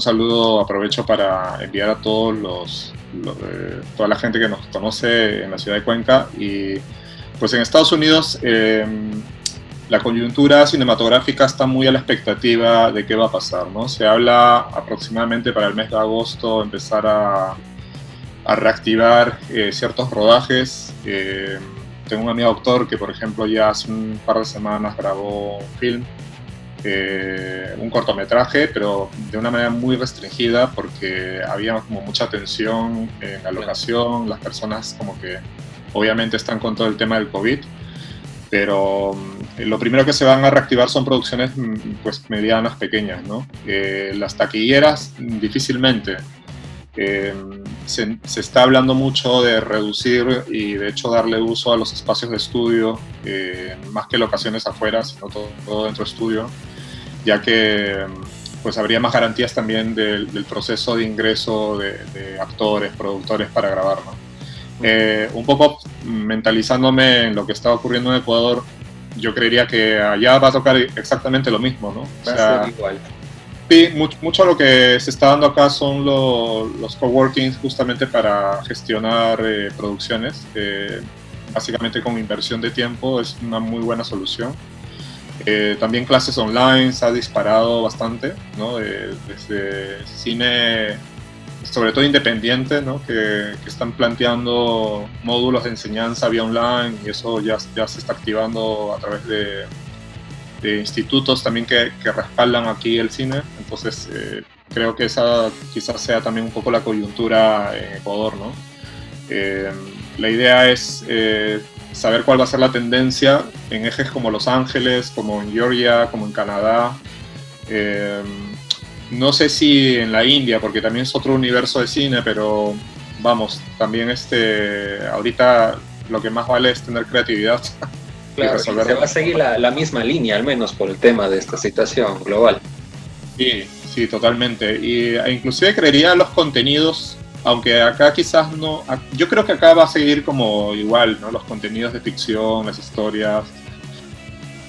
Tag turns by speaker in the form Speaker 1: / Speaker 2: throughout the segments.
Speaker 1: un saludo aprovecho para enviar a todos los, eh, toda la gente que nos conoce en la ciudad de Cuenca y pues en Estados Unidos em, la coyuntura cinematográfica está muy a la expectativa de qué va a pasar, ¿no? Se habla aproximadamente para el mes de agosto empezar a, reactivar eh, ciertos rodajes. Eh, tengo un amigo doctor que, por ejemplo, ya hace un par de semanas grabó un film, eh, un cortometraje, pero de una manera muy restringida porque había como mucha tensión en la locación, las personas como que obviamente están con todo el tema del COVID pero mm, lo primero que se van a reactivar son producciones mm, pues medianas, pequeñas, ¿no? Eh, las taquilleras mm, difícilmente. Eh, se, está hablando mucho de reducir y de hecho darle uso a los espacios de estudio, eh, más que locaciones afuera, sino todo, dentro de estudio, ya que pues habría más garantías también del, proceso de ingreso de, de, actores, productores para grabar, ¿no? Eh, un poco mentalizándome en lo que está ocurriendo en Ecuador, yo creería que allá va a tocar exactamente lo mismo, ¿no?
Speaker 2: Va a ser igual.
Speaker 1: Sí, mucho, mucho, lo que se está dando acá son los coworkings justamente para gestionar eh, producciones. básicamente con inversión de tiempo es una muy buena solución. Eh, también clases online se ha disparado bastante, ¿no? desde cine sobre todo independientes, ¿no? que, que, están planteando módulos de enseñanza vía online y eso ya, ya se está activando a través de, de institutos también que, que, respaldan aquí el cine. Entonces eh, creo que esa quizás sea también un poco la coyuntura en Ecuador. ¿no? Eh, la idea es eh, saber cuál va a ser la tendencia en ejes como Los Ángeles, como en Georgia, como en Canadá. No sé si en la India, porque también es otro universo de cine, pero vamos, también este, ahorita lo que más vale es tener creatividad.
Speaker 2: Claro, se va a seguir la, misma línea, al menos por el tema de esta situación global.
Speaker 1: Sí, sí, totalmente. Y e inclusive creería los contenidos, aunque acá quizás no, yo creo que acá va a seguir como igual, ¿no? Los contenidos de ficción, las historias.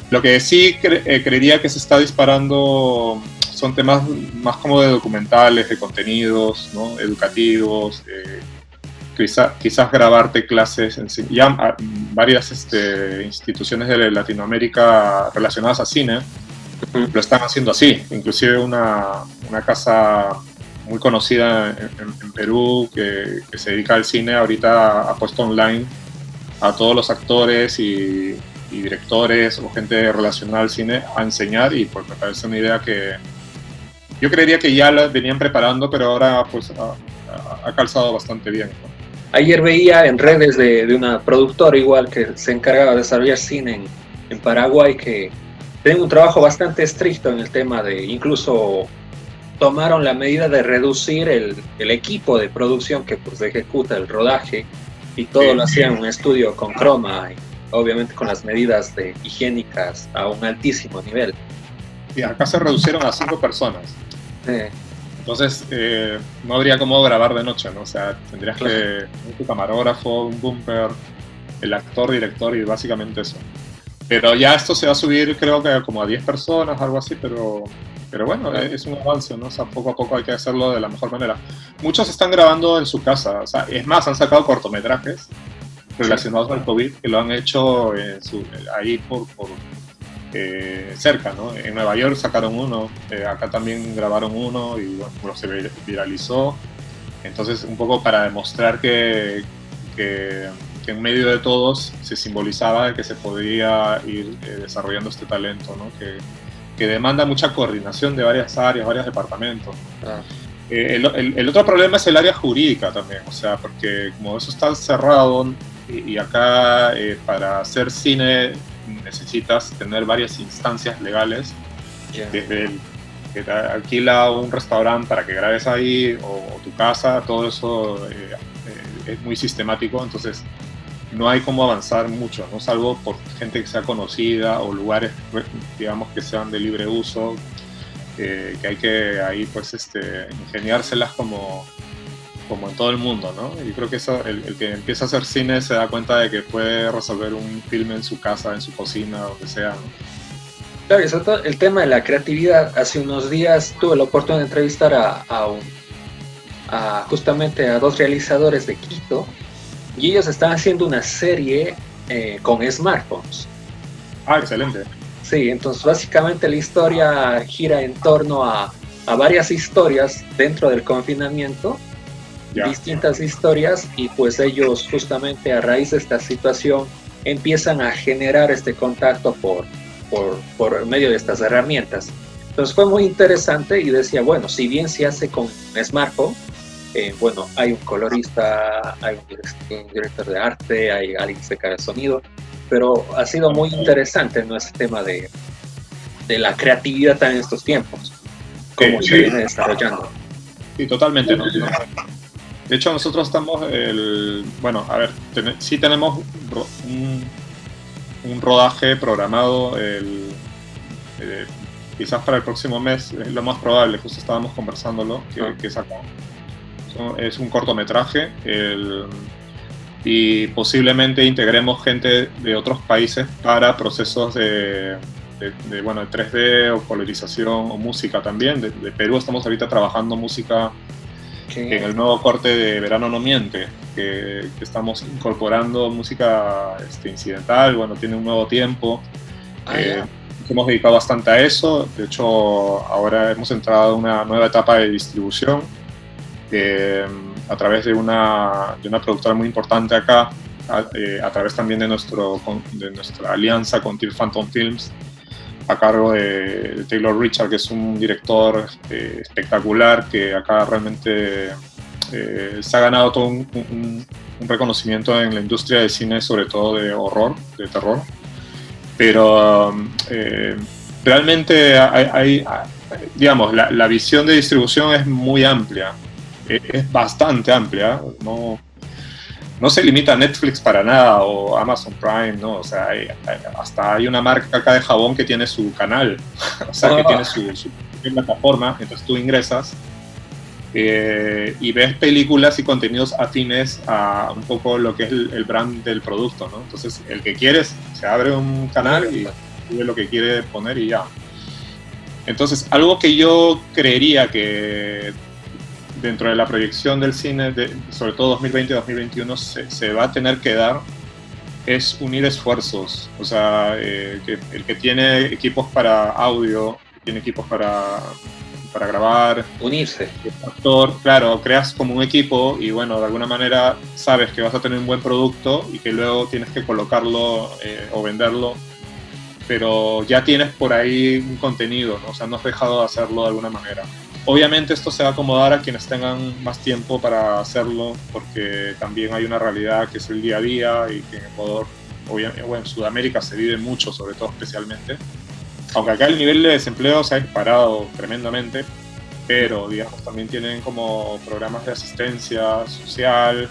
Speaker 1: Lo que sí eh, creería que se está disparando son temas más como de documentales, de contenidos, ¿no? educativos, eh, quizás grabarte clases, en, ya ah, varias este, instituciones de Latinoamérica relacionadas a cine lo están haciendo así, inclusive una, una casa muy conocida en, Perú que, que, se dedica al cine, ahorita ha puesto online a todos los actores y, y directores o gente relacionada al cine a enseñar y pues me parece una idea que, yo creería que ya la venían preparando, pero ahora pues ha, calzado bastante bien.
Speaker 2: Ayer veía en redes de, de, una productora igual que se encargaba de desarrollar cine en, en Paraguay que tienen un trabajo bastante estricto en el tema de incluso tomaron la medida de reducir el, el equipo de producción que pues ejecuta el rodaje y todo lo hacían en un estudio con croma y obviamente con las medidas de higiénicas a un altísimo nivel.
Speaker 1: Y acá se reducieron a cinco personas. Entonces, eh, no habría cómo grabar de noche, ¿no? O sea, tendrías que un camarógrafo, un bumper, el actor, director y básicamente eso. Pero ya esto se va a subir, creo que como a 10 personas, algo así, pero, pero bueno, es un avance, ¿no? O sea, poco a poco hay que hacerlo de la mejor manera. Muchos están grabando en su casa, o sea, es más, han sacado cortometrajes relacionados al COVID que lo han hecho en su, ahí por, por eh, cerca, ¿no? En Nueva York sacaron uno, eh, acá también grabaron uno y bueno, se viralizó. Entonces, un poco para demostrar que, que, en medio de todos se simbolizaba que se podía ir eh, desarrollando este talento, ¿no? Que, que, demanda mucha coordinación de varias áreas, varios departamentos. Ah. El, el, otro problema es el área jurídica también, o sea, porque como eso está cerrado y, y acá para hacer cine necesitas tener varias instancias legales, desde el que te alquila un restaurante para que grabes ahí o, tu casa, todo eso eh, eh, es muy sistemático, entonces no hay cómo avanzar mucho, ¿no? salvo por gente que sea conocida o lugares, digamos, que sean de libre uso, que hay que ahí pues este, ingeniárselas como, como en todo el mundo, ¿no? Y creo que eso, el, que empieza a hacer cine se da cuenta de que puede resolver un filme en su casa, en su cocina, donde sea, ¿no?
Speaker 2: Claro, todo el tema de la creatividad. Hace unos días tuve la oportunidad de entrevistar a, a justamente a dos realizadores de Quito y ellos están haciendo una serie eh, con smartphones.
Speaker 1: Ah, excelente.
Speaker 2: Sí, entonces básicamente la historia gira en torno a, a varias historias dentro del confinamiento, distintas historias, y pues ellos justamente a raíz de esta situación empiezan a generar este contacto por, por, por medio de estas herramientas. Entonces fue muy interesante y decía, bueno, si bien se hace con smartphone, eh, bueno, hay un colorista, hay un director de arte, hay alguien que se cae el sonido, pero ha sido muy interesante ¿no? ese tema de, de la creatividad en estos tiempos, cómo se viene desarrollando.
Speaker 1: Sí, totalmente. ¿no? De hecho, nosotros estamos, el, bueno, a ver, sí tenemos un, un, rodaje programado el, eh, quizás para el próximo mes, es lo más probable, justo estábamos conversándolo, que, ah. que acá. Es un cortometraje. El, y posiblemente integremos gente de otros países para procesos de, de, bueno, de 3D o colorización o música también. De, Perú estamos ahorita trabajando música en el nuevo corte de Verano No Miente, que, estamos incorporando música este, incidental, bueno, tiene un nuevo tiempo. Ah, eh, hemos dedicado bastante a eso, de hecho ahora hemos entrado en una nueva etapa de distribución a través de una, de una productora muy importante acá, a, eh, través también de, nuestro, de nuestra alianza con Till Phantom Films, a cargo de, Taylor Richard, que es un director eh, espectacular que acá realmente eh, se ha ganado todo un, un, reconocimiento en la industria del cine, sobre todo de horror, de terror. Pero realmente hay, digamos, la, la visión de distribución es muy amplia es bastante amplia, no, no se limita a Netflix para nada o Amazon Prime, ¿no? O sea, hasta hay una marca acá de jabón que tiene su canal, o sea, que tiene su, su, plataforma, entonces tú ingresas eh, y ves películas y contenidos afines a un poco lo que es el, brand del producto, ¿no? Entonces, el que quieres, se abre un canal y ve lo que quiere poner y ya. Entonces, algo que yo creería que dentro de la proyección del cine, de, sobre todo 2020-2021, se, se, va a tener que dar es unir esfuerzos. O sea, eh, que el que tiene equipos para audio, tiene equipos para, para grabar.
Speaker 2: Unirse.
Speaker 1: Actor, claro, creas como un equipo y bueno, de alguna manera sabes que vas a tener un buen producto y que luego tienes que colocarlo eh, o venderlo. Pero ya tienes por ahí un contenido, ¿no? o sea, no has dejado de hacerlo de alguna manera. Obviamente esto se va a acomodar a quienes tengan más tiempo para hacerlo, porque también hay una realidad que es el día a día y que en Ecuador, obviamente, bueno, en Sudamérica se vive mucho, sobre todo especialmente. Aunque acá el nivel de desempleo se ha disparado tremendamente, pero digamos también tienen como programas de asistencia social.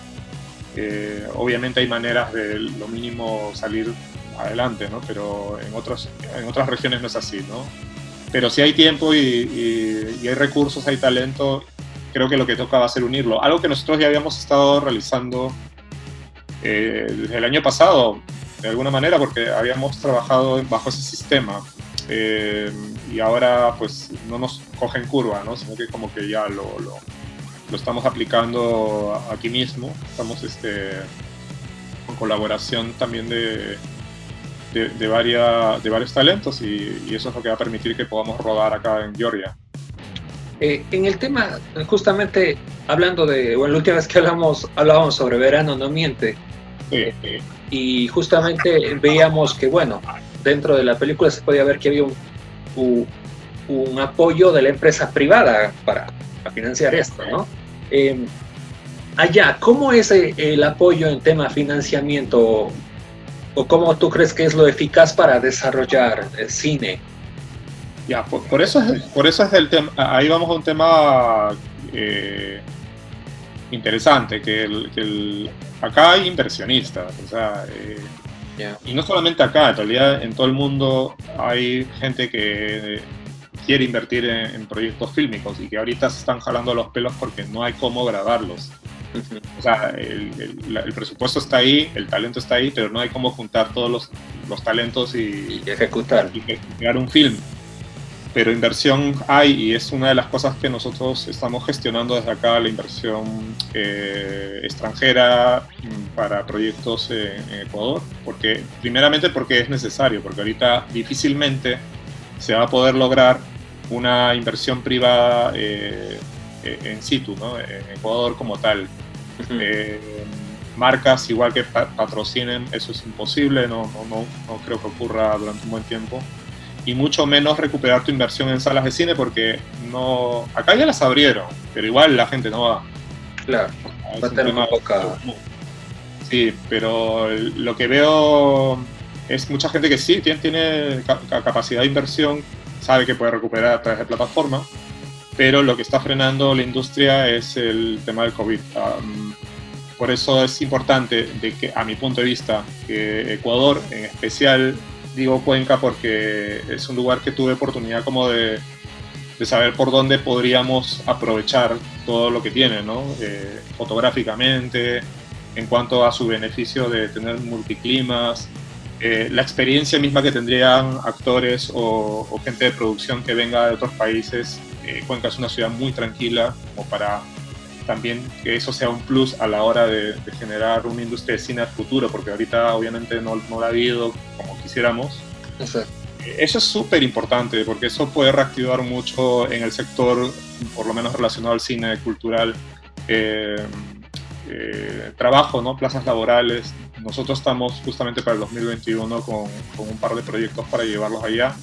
Speaker 1: Eh, obviamente hay maneras de lo mínimo salir adelante, ¿no? Pero en, otros, en otras regiones no es así, ¿no? Pero si hay tiempo y, hay recursos, hay talento, creo que lo que toca va a ser unirlo. Algo que nosotros ya habíamos estado realizando eh, desde el año pasado, de alguna manera, porque habíamos trabajado bajo ese sistema. Eh, y ahora pues no nos cogen curva, ¿no? sino que como que ya lo, lo, lo estamos aplicando aquí mismo. Estamos este, con colaboración también de, de, de, de varios talentos y, eso es lo que va a permitir que podamos rodar acá en Georgia.
Speaker 2: Eh, en el tema, justamente hablando de, bueno, la última vez que hablamos, hablábamos sobre verano, no miente. Eh, y justamente veíamos que, bueno, dentro de la película se podía ver que había un, un, apoyo de la empresa privada para, financiar esto, ¿no? Eh, allá, ¿cómo es el apoyo en tema financiamiento ¿O cómo tú crees que es lo eficaz para desarrollar el cine?
Speaker 1: Ya, por, eso, es, por eso es el tema, ahí vamos a un tema eh, interesante, que, el, acá hay inversionistas, o sea, eh, y no solamente acá, en realidad en todo el mundo hay gente que quiere invertir en, proyectos fílmicos y que ahorita se están jalando los pelos porque no hay cómo grabarlos. O sea, el, presupuesto está ahí, el talento está ahí, pero no hay cómo juntar todos los, los talentos y,
Speaker 2: ejecutar.
Speaker 1: Y, crear un film. Pero inversión hay y es una de las cosas que nosotros estamos gestionando desde acá, la inversión eh, extranjera mm, para proyectos en, Ecuador. Porque, primeramente porque es necesario, porque ahorita difícilmente se va a poder lograr una inversión privada eh, eh, en situ, ¿no? en Ecuador como tal. Eh, marcas igual que patrocinen, eso es imposible, no, no, no, no, creo que ocurra durante un buen tiempo. Y mucho menos recuperar tu inversión en salas de cine porque no acá ya las abrieron, pero igual la gente no va.
Speaker 2: Claro, va a tener una poca...
Speaker 1: Sí, pero lo que veo es mucha gente que sí tiene, tiene capacidad de inversión, sabe que puede recuperar a través de plataforma, pero lo que está frenando la industria es el tema del COVID. por eso es importante, de que, a mi punto de vista, que Ecuador, en especial, digo Cuenca porque es un lugar que tuve oportunidad como de, de saber por dónde podríamos aprovechar todo lo que tiene, ¿no? Eh, fotográficamente, en cuanto a su beneficio de tener multiclimas, eh, la experiencia misma que tendrían actores o, o, gente de producción que venga de otros países eh, Cuenca es una ciudad muy tranquila, como para también que eso sea un plus a la hora de, generar una industria de cine al futuro, porque ahorita obviamente no, no la ha habido como quisiéramos. Eh, eso es súper importante, porque eso puede reactivar mucho en el sector, por lo menos relacionado al cine cultural, eh, trabajo, ¿no? plazas laborales. Nosotros estamos justamente para el 2021 con, con un par de proyectos para llevarlos allá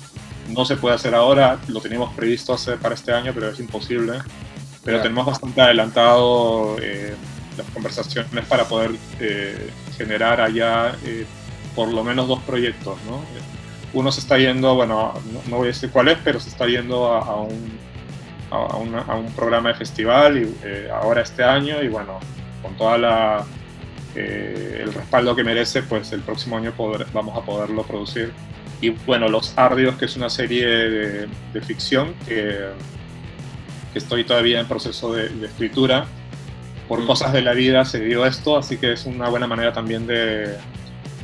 Speaker 1: no se puede hacer ahora, lo teníamos previsto hacer para este año, pero es imposible. Pero tenemos bastante adelantado eh, las conversaciones para poder eh, generar allá eh, por lo menos dos proyectos. ¿no? Uno se está yendo, bueno, no, voy a decir cuál es, pero se está yendo a, un, a, un programa de festival y, ahora este año y bueno, con toda la... el respaldo que merece, pues el próximo año vamos a poderlo producir y bueno, Los Ardios, que es una serie de, ficción que, estoy todavía en proceso de, escritura. Por mm. cosas de la vida se dio esto, así que es una buena manera también de,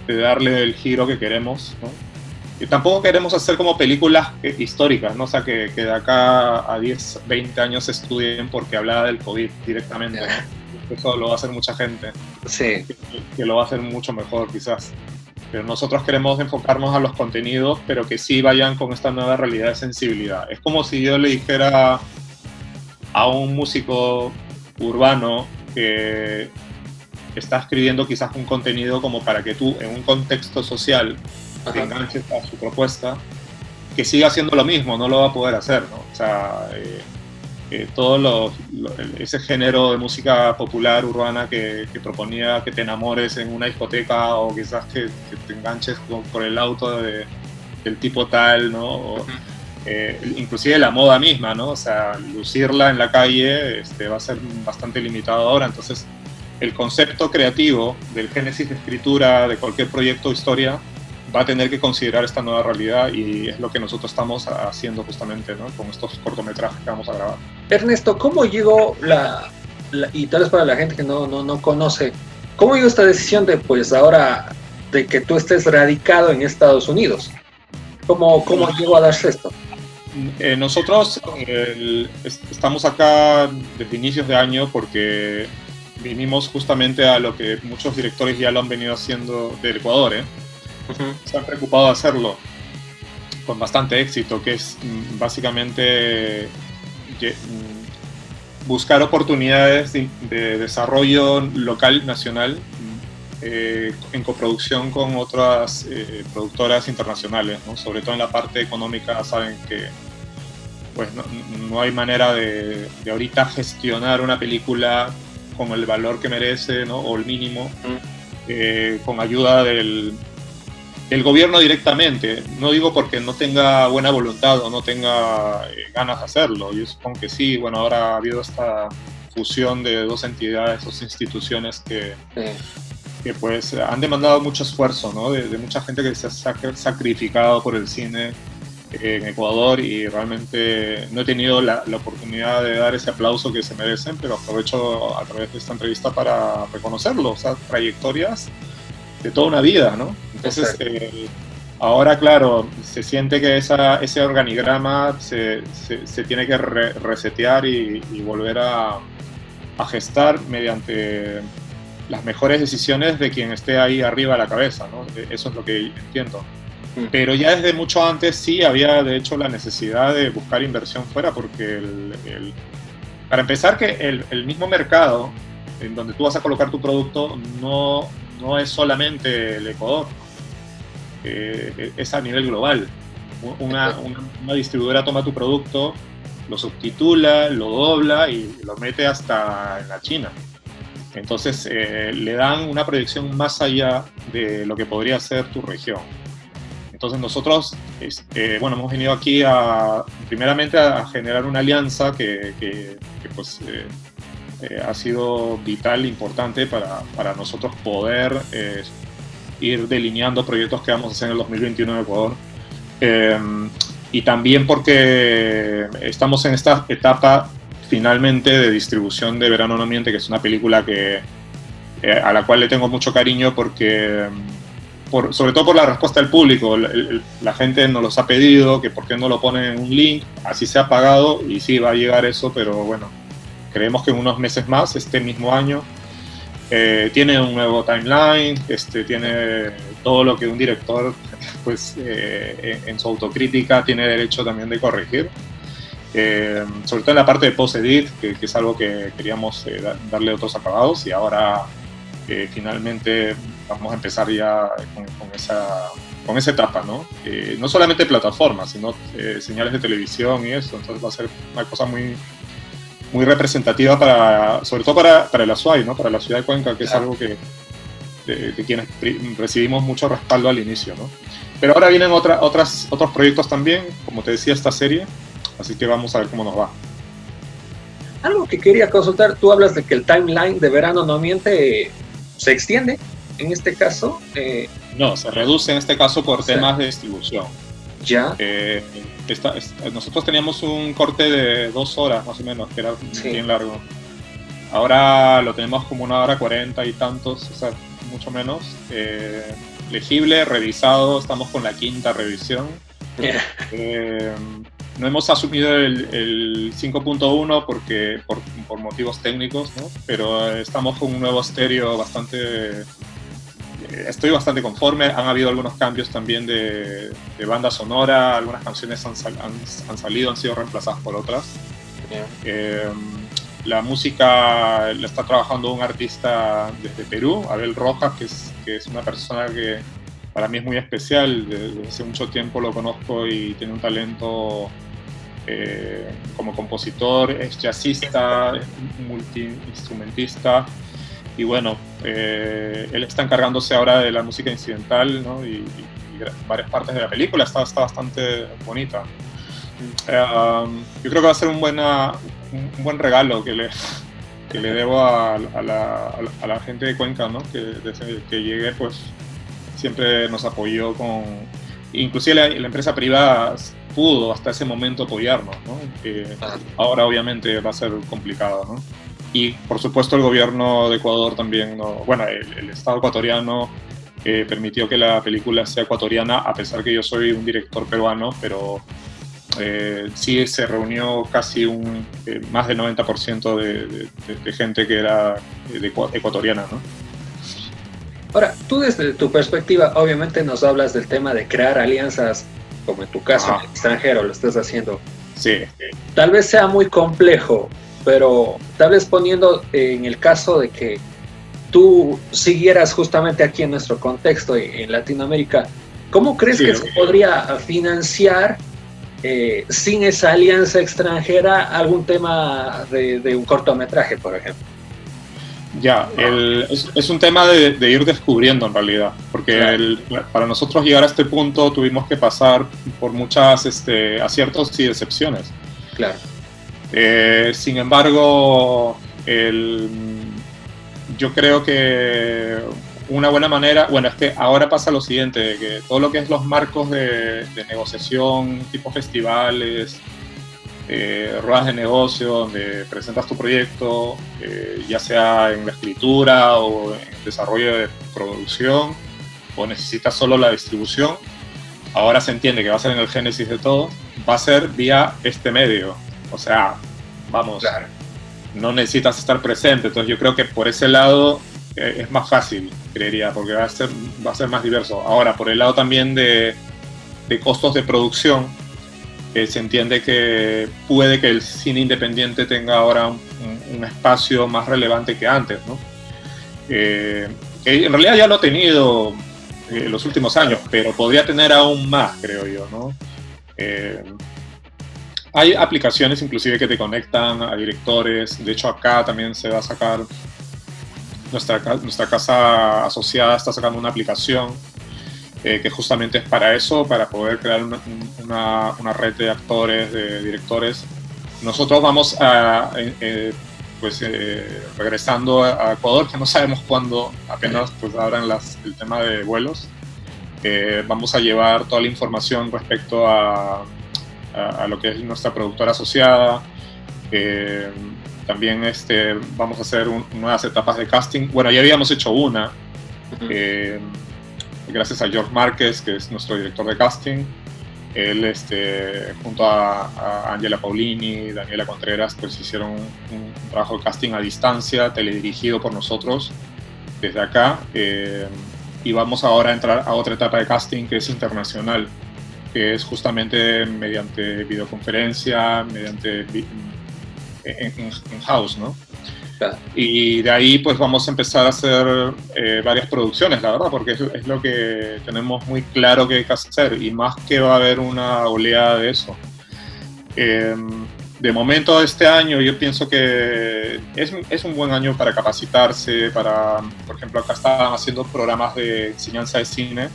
Speaker 1: darle el giro que queremos. Y tampoco queremos hacer como películas históricas, ¿no? o sea, que, de acá a 10, 20 años se estudien porque hablaba del COVID directamente. Eso lo va a hacer mucha gente.
Speaker 2: Sí.
Speaker 1: que lo va a hacer mucho mejor, quizás pero nosotros queremos enfocarnos a los contenidos, pero que sí vayan con esta nueva realidad de sensibilidad. Es como si yo le dijera a un músico urbano que está escribiendo quizás un contenido como para que tú en un contexto social te enganches a su propuesta, que siga haciendo lo mismo, no lo va a poder hacer, ¿no? O sea, eh, todo ese género de música popular urbana que, proponía que te enamores en una discoteca o quizás que, te enganches por el auto del tipo tal, ¿no? Eh, inclusive la moda misma, ¿no? O sea, lucirla en la calle este, va a ser bastante limitado ahora, entonces el concepto creativo del génesis de escritura de cualquier proyecto o historia va a tener que considerar esta nueva realidad y es lo que nosotros estamos haciendo justamente ¿no? con estos cortometrajes que vamos a grabar.
Speaker 2: Ernesto, ¿cómo llegó la, y tal vez para la gente que no, no, no, conoce, cómo llegó esta decisión de pues ahora de que tú estés radicado en Estados Unidos? ¿Cómo, cómo llegó a darse esto?
Speaker 1: Eh, nosotros estamos acá desde inicios de año porque vinimos justamente a lo que muchos directores ya lo han venido haciendo del Ecuador, ¿eh? Se han preocupado de hacerlo con bastante éxito, que es mm, básicamente mm, buscar oportunidades de, desarrollo local, nacional, mm, eh, en coproducción con otras eh, productoras internacionales, sobre todo en la parte económica, saben que pues no, hay manera de, ahorita gestionar una película con el valor que merece, o el mínimo, eh, con ayuda del, el gobierno directamente. No digo porque no tenga buena voluntad o no tenga eh, ganas de hacerlo. Yo supongo que sí. Bueno, ahora ha habido esta fusión de dos entidades, dos instituciones que, que pues han demandado mucho esfuerzo, ¿no? De, mucha gente que se ha sacrificado por el cine en Ecuador y realmente no he tenido la, oportunidad de dar ese aplauso que se merecen, pero aprovecho a través de esta entrevista para reconocerlo, o sea, trayectorias de toda una vida, ¿no? Entonces, eh, ahora, claro, se siente que esa, ese organigrama se, se, tiene que resetear y, volver a, a gestar mediante las mejores decisiones de quien esté ahí arriba a la cabeza, ¿no? Eso es lo que entiendo. Mm. Pero ya desde mucho antes sí había de hecho la necesidad de buscar inversión fuera porque el, para empezar que el, el, mismo mercado en donde tú vas a colocar tu producto no, no es solamente el Ecuador, eh, es a nivel global. Una, distribuidora toma tu producto, lo subtitula, lo dobla y lo mete hasta en la China. Entonces eh, le dan una proyección más allá de lo que podría ser tu región. Entonces nosotros, este, bueno, hemos venido aquí a, primeramente a generar una alianza que, pues, eh, eh, ha sido vital, importante para, para nosotros poder ir delineando proyectos que vamos a hacer en el 2021 en Ecuador. y también porque estamos en esta etapa finalmente de distribución de Verano No Miente, que es una película que, eh, a la cual le tengo mucho cariño porque, por, sobre todo por la respuesta del público, la gente nos los ha pedido, que por qué no lo ponen en un link, así se ha pagado y sí va a llegar eso, pero bueno, creemos que en unos meses más, este mismo año, eh, tiene un nuevo timeline, este, tiene todo lo que un director, pues eh, en su autocrítica, tiene derecho también de corregir. Eh, sobre todo en la parte de post-edit, que, es algo que queríamos eh, darle otros acabados y ahora eh, finalmente vamos a empezar ya con, esa, con esa etapa, ¿no? no solamente plataformas, sino señales de televisión y eso, entonces va a ser una cosa muy, muy representativa para, sobre todo para, para el Azuay, ¿no? Para la ciudad de Cuenca, que es algo que de, quienes recibimos mucho respaldo al inicio, ¿no? Pero ahora vienen otra, otras, otros proyectos también, como te decía, esta serie, Así que vamos a ver cómo nos va.
Speaker 2: Algo que quería consultar, tú hablas de que el timeline de verano no miente, se extiende en este caso.
Speaker 1: Eh, no, se reduce en este caso por temas de distribución.
Speaker 2: Ya.
Speaker 1: Eh, nosotros teníamos un corte de dos horas más o menos, que era bien largo. Ahora lo tenemos como una hora cuarenta y tantos, o sea, mucho menos. Eh, legible, revisado, estamos con la quinta revisión. No hemos asumido el, 5.1 porque por, por, motivos técnicos, ¿no? pero estamos con un nuevo estéreo bastante... Estoy bastante conforme, han habido algunos cambios también de, de banda sonora, algunas canciones han, han, salido, han sido reemplazadas por otras. Eh, la música la está trabajando un artista desde Perú, Abel Rojas, que es, que es una persona que para mí es muy especial, desde hace mucho tiempo lo conozco y tiene un talento eh, como compositor, es jazzista, es multiinstrumentista y bueno, eh, él está encargándose ahora de la música incidental ¿no? y, varias partes de la película, está, está bastante bonita. Eh, um, yo creo que va a ser un, buena, un, buen regalo que le, que le debo a, a, la, a, la, gente de Cuenca, ¿no? que desde que llegué pues siempre nos apoyó con... Inclusive la, la empresa privada pudo hasta ese momento apoyarnos, ¿no? ahora obviamente va a ser complicado, ¿no? Y por supuesto el gobierno de Ecuador también, bueno, el, Estado ecuatoriano eh, permitió que la película sea ecuatoriana, a pesar que yo soy un director peruano, pero eh, sí se reunió casi un, eh, más del 90% de, de, gente que era ecuatoriana, ¿no?
Speaker 2: Ahora, tú desde tu perspectiva, obviamente nos hablas del tema de crear alianzas como en tu caso, en el extranjero lo estás haciendo.
Speaker 1: Sí.
Speaker 2: Tal vez sea muy complejo, pero tal vez poniendo en el caso de que tú siguieras justamente aquí en nuestro contexto, en Latinoamérica, ¿cómo crees que se podría financiar eh, sin esa alianza extranjera algún tema de un cortometraje, por ejemplo?
Speaker 1: Ya, es, un tema de, ir descubriendo en realidad, porque para nosotros llegar a este punto tuvimos que pasar por muchas este, aciertos y decepciones.
Speaker 2: Claro.
Speaker 1: Eh, sin embargo, yo creo que una buena manera, bueno, es que ahora pasa lo siguiente, que todo lo que es los marcos de, negociación, tipo festivales, eh, ruedas de negocio, donde presentas tu proyecto, eh, ya sea en la escritura o en desarrollo de producción, o necesitas solo la distribución, ahora se entiende que va a ser en el génesis de todo, va a ser vía este medio. O sea, vamos, no necesitas estar presente. Entonces yo creo que por ese lado eh, es más fácil, creería, porque va a, ser, va a ser más diverso. Ahora, por el lado también de, de costos de producción, eh, se entiende que puede que el cine independiente tenga ahora un, espacio más relevante que antes, ¿no? Eh, en realidad ya lo ha tenido en los últimos años, pero podría tener aún más, creo yo, ¿no? Hay aplicaciones inclusive que te conectan a directores, de hecho acá también se va a sacar nuestra, nuestra casa asociada está sacando una aplicación eh, que justamente es para eso, para poder crear una, una, red de actores, de directores. Nosotros vamos a, eh, eh, pues regresando a Ecuador, que no sabemos cuándo, apenas pues abran las, el tema de vuelos. vamos a llevar toda la información respecto a, a, lo que es nuestra productora asociada. También este, vamos a hacer nuevas etapas de casting. Bueno, ya habíamos hecho una, eh, gracias a George Márquez, que es nuestro director de casting. Él, este, junto a, Angela Paulini, Daniela Contreras, pues hicieron un, trabajo de casting a distancia, teledirigido por nosotros desde acá. Eh, y vamos ahora a entrar a otra etapa de casting que es internacional, que es justamente mediante videoconferencia, mediante en, house, ¿no? Y de ahí pues vamos a empezar a hacer eh, varias producciones, la verdad, porque es, lo que tenemos muy claro que hay que hacer y más que va a haber una oleada de eso. Em, de momento este año yo pienso que es, es, un buen año para capacitarse, para, por ejemplo, acá estaban haciendo programas de enseñanza de cine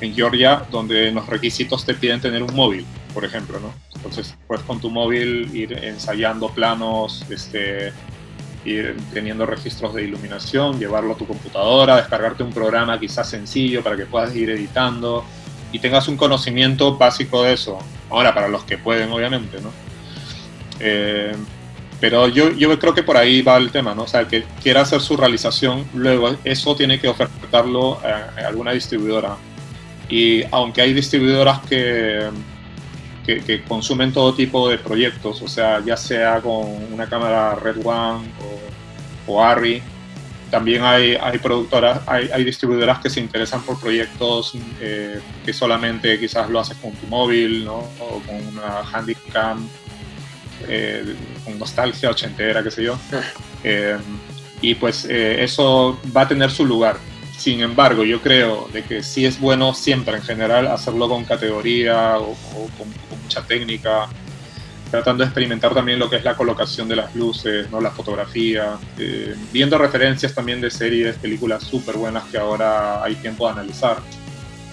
Speaker 1: en Georgia donde los requisitos te piden tener un móvil, por ejemplo, ¿no? Entonces puedes con tu móvil ir ensayando planos, este, ir teniendo registros de iluminación, llevarlo a tu computadora, descargarte un programa quizás sencillo para que puedas ir editando y tengas un conocimiento básico de eso. Ahora, para los que pueden, obviamente, ¿no? Eh, pero yo, yo creo que por ahí va el tema, ¿no? O sea, el que quiera hacer su realización, luego eso tiene que ofertarlo a alguna distribuidora. Y aunque hay distribuidoras que, que, consumen todo tipo de proyectos, o sea, ya sea con una cámara Red One o, o ARRI, también hay, hay productoras, hay, hay, distribuidoras que se interesan por proyectos eh, que solamente quizás lo haces con tu móvil, ¿no? O con una handicam, eh, con nostalgia ochentera, qué sé yo. Ah. Eh, y pues eso va a tener su lugar. Sin embargo, yo creo de que sí es bueno siempre en general hacerlo con categoría o, con, mucha técnica, tratando de experimentar también lo que es la colocación de las luces, ¿no? la fotografía, eh, viendo referencias también de series, películas súper buenas que ahora hay tiempo de analizar.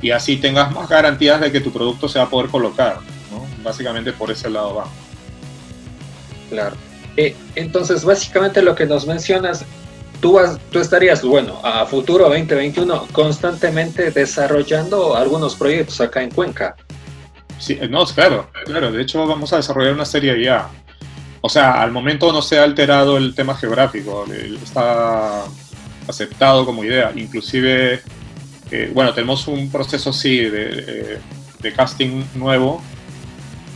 Speaker 1: Y así tengas más garantías de que tu producto se va a poder colocar. ¿no? Básicamente por ese lado va.
Speaker 2: Claro. Eh, entonces, básicamente lo que nos mencionas tú, tú estarías, bueno, a futuro 2021 constantemente desarrollando algunos proyectos acá en Cuenca.
Speaker 1: Sí, no, claro, claro. De hecho, vamos a desarrollar una serie ya. O sea, al momento no se ha alterado el tema geográfico, está aceptado como idea. Inclusive, eh, bueno, tenemos un proceso, sí, de, de casting nuevo,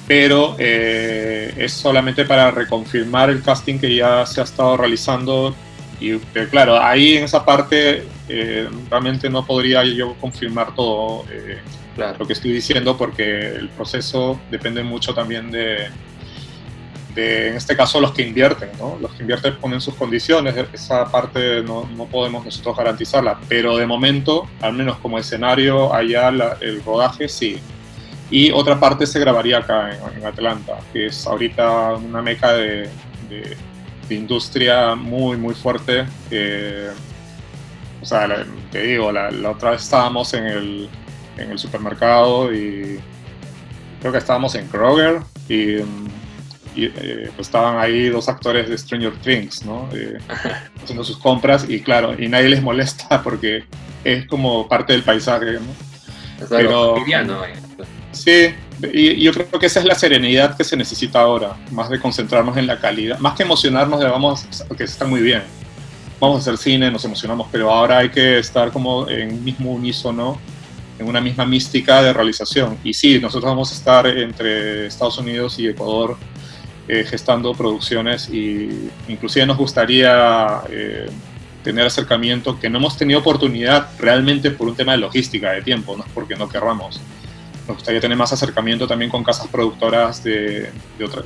Speaker 1: pero eh, es solamente para reconfirmar el casting que ya se ha estado realizando y claro, ahí en esa parte eh, realmente no podría yo confirmar todo eh, lo que estoy diciendo porque el proceso depende mucho también de, de, en este caso, los que invierten, ¿no? Los que invierten ponen sus condiciones, esa parte no, no podemos nosotros garantizarla, pero de momento, al menos como escenario, allá el rodaje sí. Y otra parte se grabaría acá en, Atlanta, que es ahorita una meca de industria muy, muy fuerte. o sea, te digo, la, otra vez estábamos en el, en el supermercado y creo que estábamos en Kroger y, y, pues estaban ahí dos actores de Stranger Things, ¿no? haciendo sus compras y claro, y nadie les molesta porque es como parte del paisaje, ¿no?
Speaker 2: Pero,
Speaker 1: Sí, y yo creo que esa es la serenidad que se necesita ahora, más de concentrarnos en la calidad, más que emocionarnos de vamos, que está muy bien, vamos a hacer cine, nos emocionamos, pero ahora hay que estar como en mismo unísono, en una misma mística de realización. Y sí, nosotros vamos a estar entre Estados Unidos y Ecuador eh, gestando producciones y inclusive nos gustaría eh, tener acercamiento que no hemos tenido oportunidad realmente por un tema de logística, de tiempo, no es porque no querramos nos gustaría tener más acercamiento también con casas productoras de,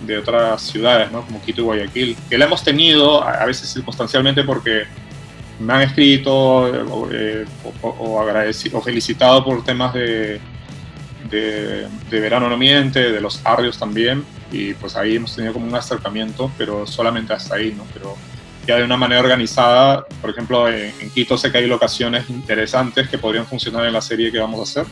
Speaker 1: de, otras ciudades, ¿no? como Quito y Guayaquil, que la hemos tenido a, veces circunstancialmente porque me han escrito o, eh, agradecido, o felicitado por temas de, de, Verano No Miente, de los Ardios también, y pues ahí hemos tenido como un acercamiento, pero solamente hasta ahí, ¿no? Pero ya de una manera organizada, por ejemplo, en, en Quito sé que hay locaciones interesantes que podrían funcionar en la serie que vamos a hacer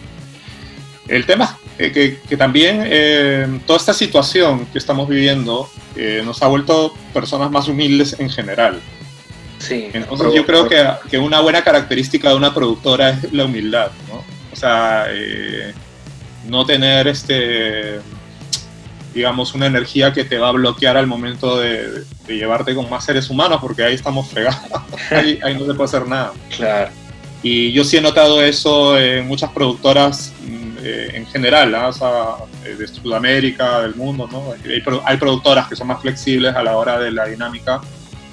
Speaker 1: el tema es que, que, también eh, toda esta situación que estamos viviendo eh, nos ha vuelto personas más humildes en general.
Speaker 2: Sí,
Speaker 1: Entonces yo creo que, que, una buena característica de una productora es la humildad, ¿no? O sea, eh, no tener este digamos, una energía que te va a bloquear al momento de, de llevarte con más seres humanos, porque ahí estamos fregados, ahí, ahí, no se puede hacer nada.
Speaker 2: Claro.
Speaker 1: Y yo sí he notado eso en muchas productoras eh, en general, eh, de Sudamérica, del mundo, ¿no? Hay, productoras que son más flexibles a la hora de la dinámica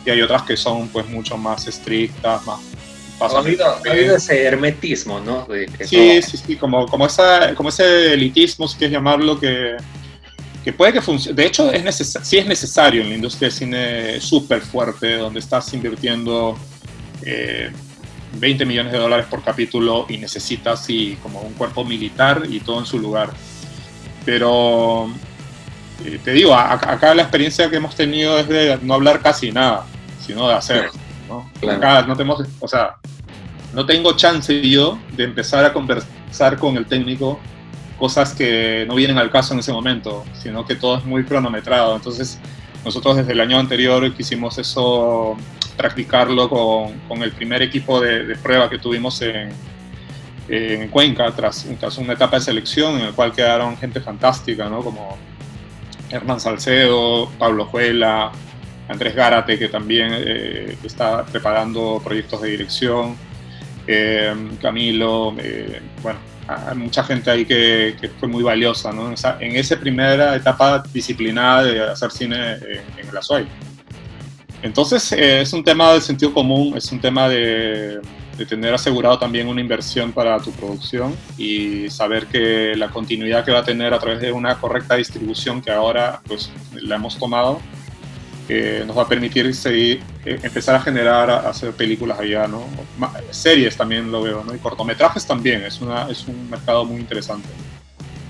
Speaker 1: y hay otras que son pues mucho más estrictas, más...
Speaker 2: Ha habido, ese hermetismo, ¿no?
Speaker 1: sí, sí, sí, como, como, esa, como ese elitismo, si quieres llamarlo, que, que puede que funcione. De hecho, es sí es necesario en la industria de cine súper fuerte, donde estás invirtiendo eh, 20 millones de dólares por capítulo y necesitas así como un cuerpo militar y todo en su lugar. Pero eh, te digo, acá la experiencia que hemos tenido es de no hablar casi nada, sino de hacer. ¿no? Acá no tenemos, o sea, no tengo chance yo de empezar a conversar con el técnico cosas que no vienen al caso en ese momento, sino que todo es muy cronometrado. Entonces, nosotros desde el año anterior quisimos eso practicarlo con, con el primer equipo de, de, prueba que tuvimos en, en Cuenca, tras, tras, una etapa de selección en la cual quedaron gente fantástica, ¿no? como Hernán Salcedo, Pablo Juela, Andrés Gárate, que también eh, está preparando proyectos de dirección, eh, Camilo, eh, bueno, hay mucha gente ahí que, que fue muy valiosa ¿no? en, esa, primera etapa disciplinada de hacer cine en, en Azuay. Entonces eh, es un tema de sentido común, es un tema de, tener asegurado también una inversión para tu producción y saber que la continuidad que va a tener a través de una correcta distribución que ahora pues la hemos tomado eh, nos va a permitir seguir, eh, empezar a generar, a hacer películas allá, ¿no? Series también lo veo, ¿no? Y cortometrajes también, es, una, es un mercado muy interesante.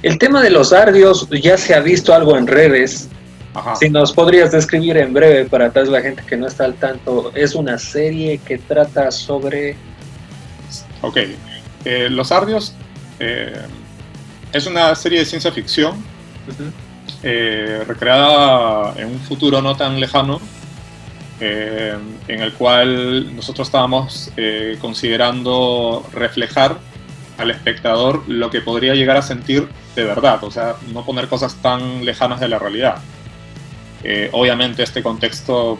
Speaker 2: El tema de los ardios ya se ha visto algo en redes, si nos podrías describir en breve para toda la gente que no está al tanto, es una serie que trata sobre...
Speaker 1: Ok, eh, Los Ardios eh, es una serie de ciencia ficción eh, recreada en un futuro no tan lejano, en el cual nosotros estábamos considerando reflejar al espectador lo que podría llegar a sentir de verdad, o sea, no poner cosas tan lejanas de la realidad. Eh, obviamente este contexto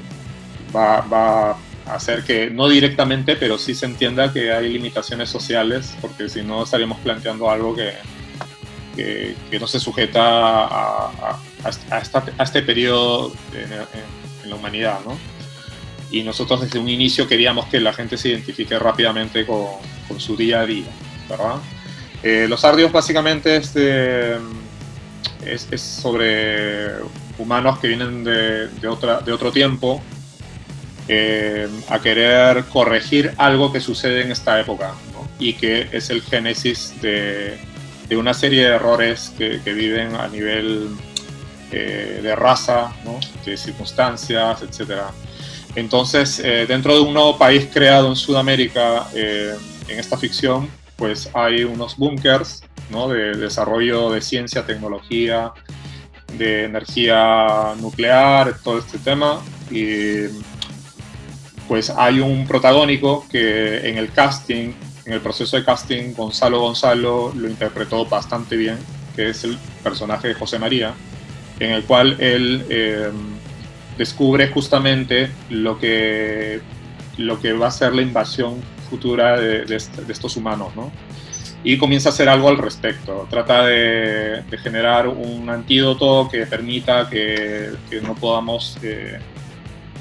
Speaker 1: va, a hacer que, no directamente, pero sí se entienda que hay limitaciones sociales, porque si no estaríamos planteando algo que, que, no se sujeta a, a, este periodo en, la humanidad, ¿no? Y nosotros desde un inicio queríamos que la gente se identifique rápidamente con, con su día a día, ¿verdad? Eh, los ardios básicamente es, es sobre humanos que vienen de, otra, de otro tiempo eh, a querer corregir algo que sucede en esta época y que es el génesis de, de, una serie de errores que, que viven a nivel eh, de raza, de circunstancias, etc. Entonces, eh, dentro de un nuevo país creado en Sudamérica, en esta ficción, pues hay unos búnkers ¿no? de desarrollo de ciencia, tecnología, de energía nuclear, todo este tema. Y pues hay un protagónico que en el casting, en el proceso de casting, Gonzalo Gonzalo lo interpretó bastante bien, que es el personaje de José María, en el cual él eh, descubre justamente lo que, lo que va a ser la invasión futura de estos humanos, ¿no? Y comienza a hacer algo al respecto. Trata de, generar un antídoto que permita que, no podamos, eh,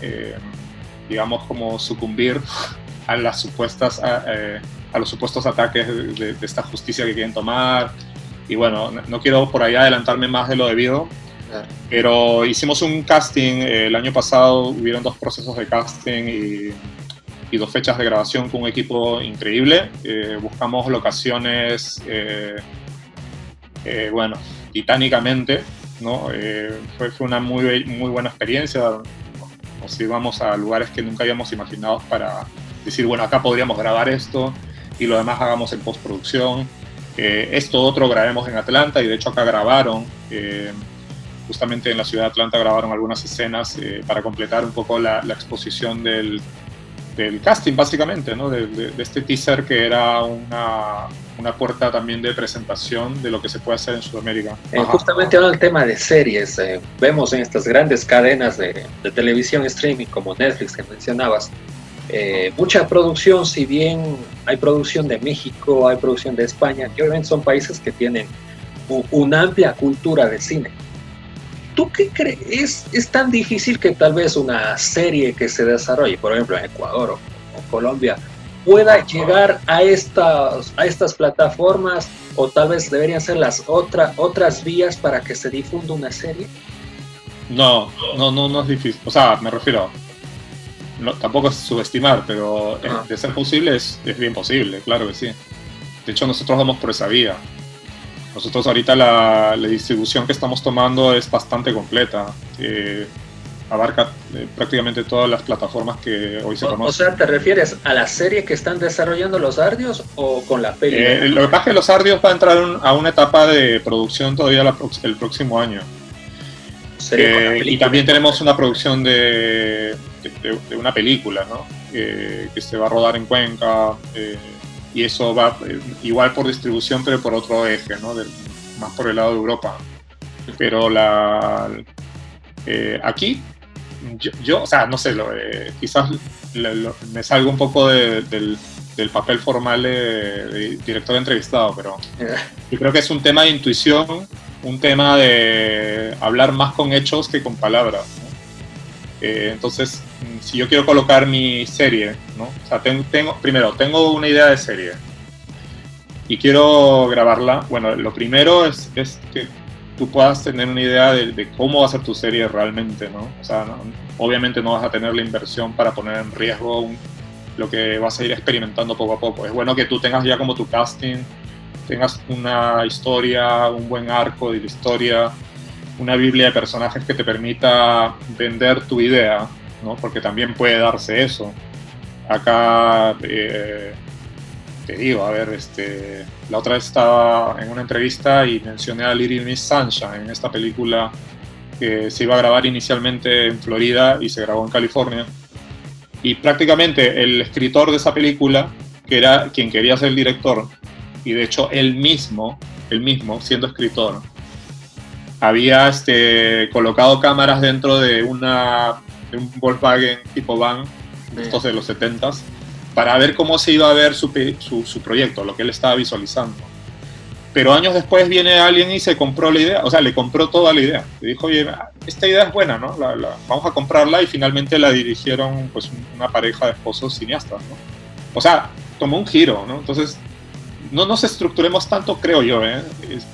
Speaker 1: eh, digamos, como sucumbir a las supuestas eh, a, los supuestos ataques de, esta justicia que quieren tomar. Y bueno, no quiero por ahí adelantarme más de lo debido, pero hicimos un casting el año pasado, hubieron dos procesos de casting y y dos fechas de grabación con un equipo increíble. Eh, buscamos locaciones, eh, eh, bueno, titánicamente, ¿no? fue, fue, una muy, muy buena experiencia. Nos íbamos a lugares que nunca habíamos imaginado para decir, bueno, acá podríamos grabar esto y lo demás hagamos en postproducción. esto otro grabemos en Atlanta y de hecho acá grabaron justamente en la ciudad de Atlanta grabaron algunas escenas para completar un poco la, la exposición del, del casting, básicamente, ¿no? de, este teaser que era una, una, puerta también de presentación de lo que se puede hacer en Sudamérica.
Speaker 2: Eh, justamente ahora el tema de series, eh, vemos en estas grandes cadenas de, televisión streaming como Netflix que mencionabas, eh, mucha producción, si bien hay producción de México, hay producción de España, que obviamente son países que tienen una amplia cultura de cine ¿Tú qué crees? ¿Es tan difícil que tal vez una serie que se desarrolle, por ejemplo, en Ecuador o, Colombia, pueda llegar a estas, a estas plataformas o tal vez deberían ser las otra, otras vías para que se difunda una serie?
Speaker 1: No, no, no, no es difícil. O sea, me refiero, no, tampoco es subestimar, pero de ser posible es, es bien posible, claro que sí. De hecho, nosotros vamos por esa vía. Nosotros ahorita la, distribución que estamos tomando es bastante completa. abarca eh, prácticamente todas las plataformas que hoy se conocen.
Speaker 2: O sea, ¿te refieres a la serie que están desarrollando los Ardios o con la peli?
Speaker 1: Eh, lo que pasa es que los Ardios va a entrar a una etapa de producción todavía el próximo año. Eh, y también tenemos una producción de, una película, ¿no? que se va a rodar en Cuenca y eso va eh, igual por distribución, pero por otro eje, ¿no? más por el lado de Europa. Pero la, eh, aquí, yo, o sea, no sé, lo, eh, quizás me salgo un poco del, del, papel formal de, director entrevistado, pero yo creo que es un tema de intuición, un tema de hablar más con hechos que con palabras. Entonces, si yo quiero colocar mi serie, ¿no? O sea, tengo, primero, tengo una idea de serie y quiero grabarla. Bueno, lo primero es, es que tú puedas tener una idea de, cómo va a ser tu serie realmente, ¿no? O sea, obviamente no vas a tener la inversión para poner en riesgo lo que vas a ir experimentando poco a poco. Es bueno que tú tengas ya como tu casting, tengas una historia, un buen arco de la historia, una biblia de personajes que te permita vender tu idea, porque también puede darse eso. Acá, eh, te digo, a ver, este, la otra vez estaba en una entrevista y mencioné a Little Miss Sunshine, en esta película que se iba a grabar inicialmente en Florida y se grabó en California. Y prácticamente el escritor de esa película, que era quien quería ser el director, y de hecho él mismo, él mismo, siendo escritor, había este, colocado cámaras dentro de una de un Volkswagen tipo van, estos de los 70s, para ver cómo se iba a ver su, su, proyecto, lo que él estaba visualizando. Pero años después viene alguien y se compró la idea, o sea, le compró toda la idea. Le dijo, oye, esta idea es buena, ¿no? vamos a comprarla y finalmente la dirigieron pues una pareja de esposos cineastas, ¿no? O sea, tomó un giro, ¿no? Entonces, no nos estructuremos tanto, creo yo. ¿eh?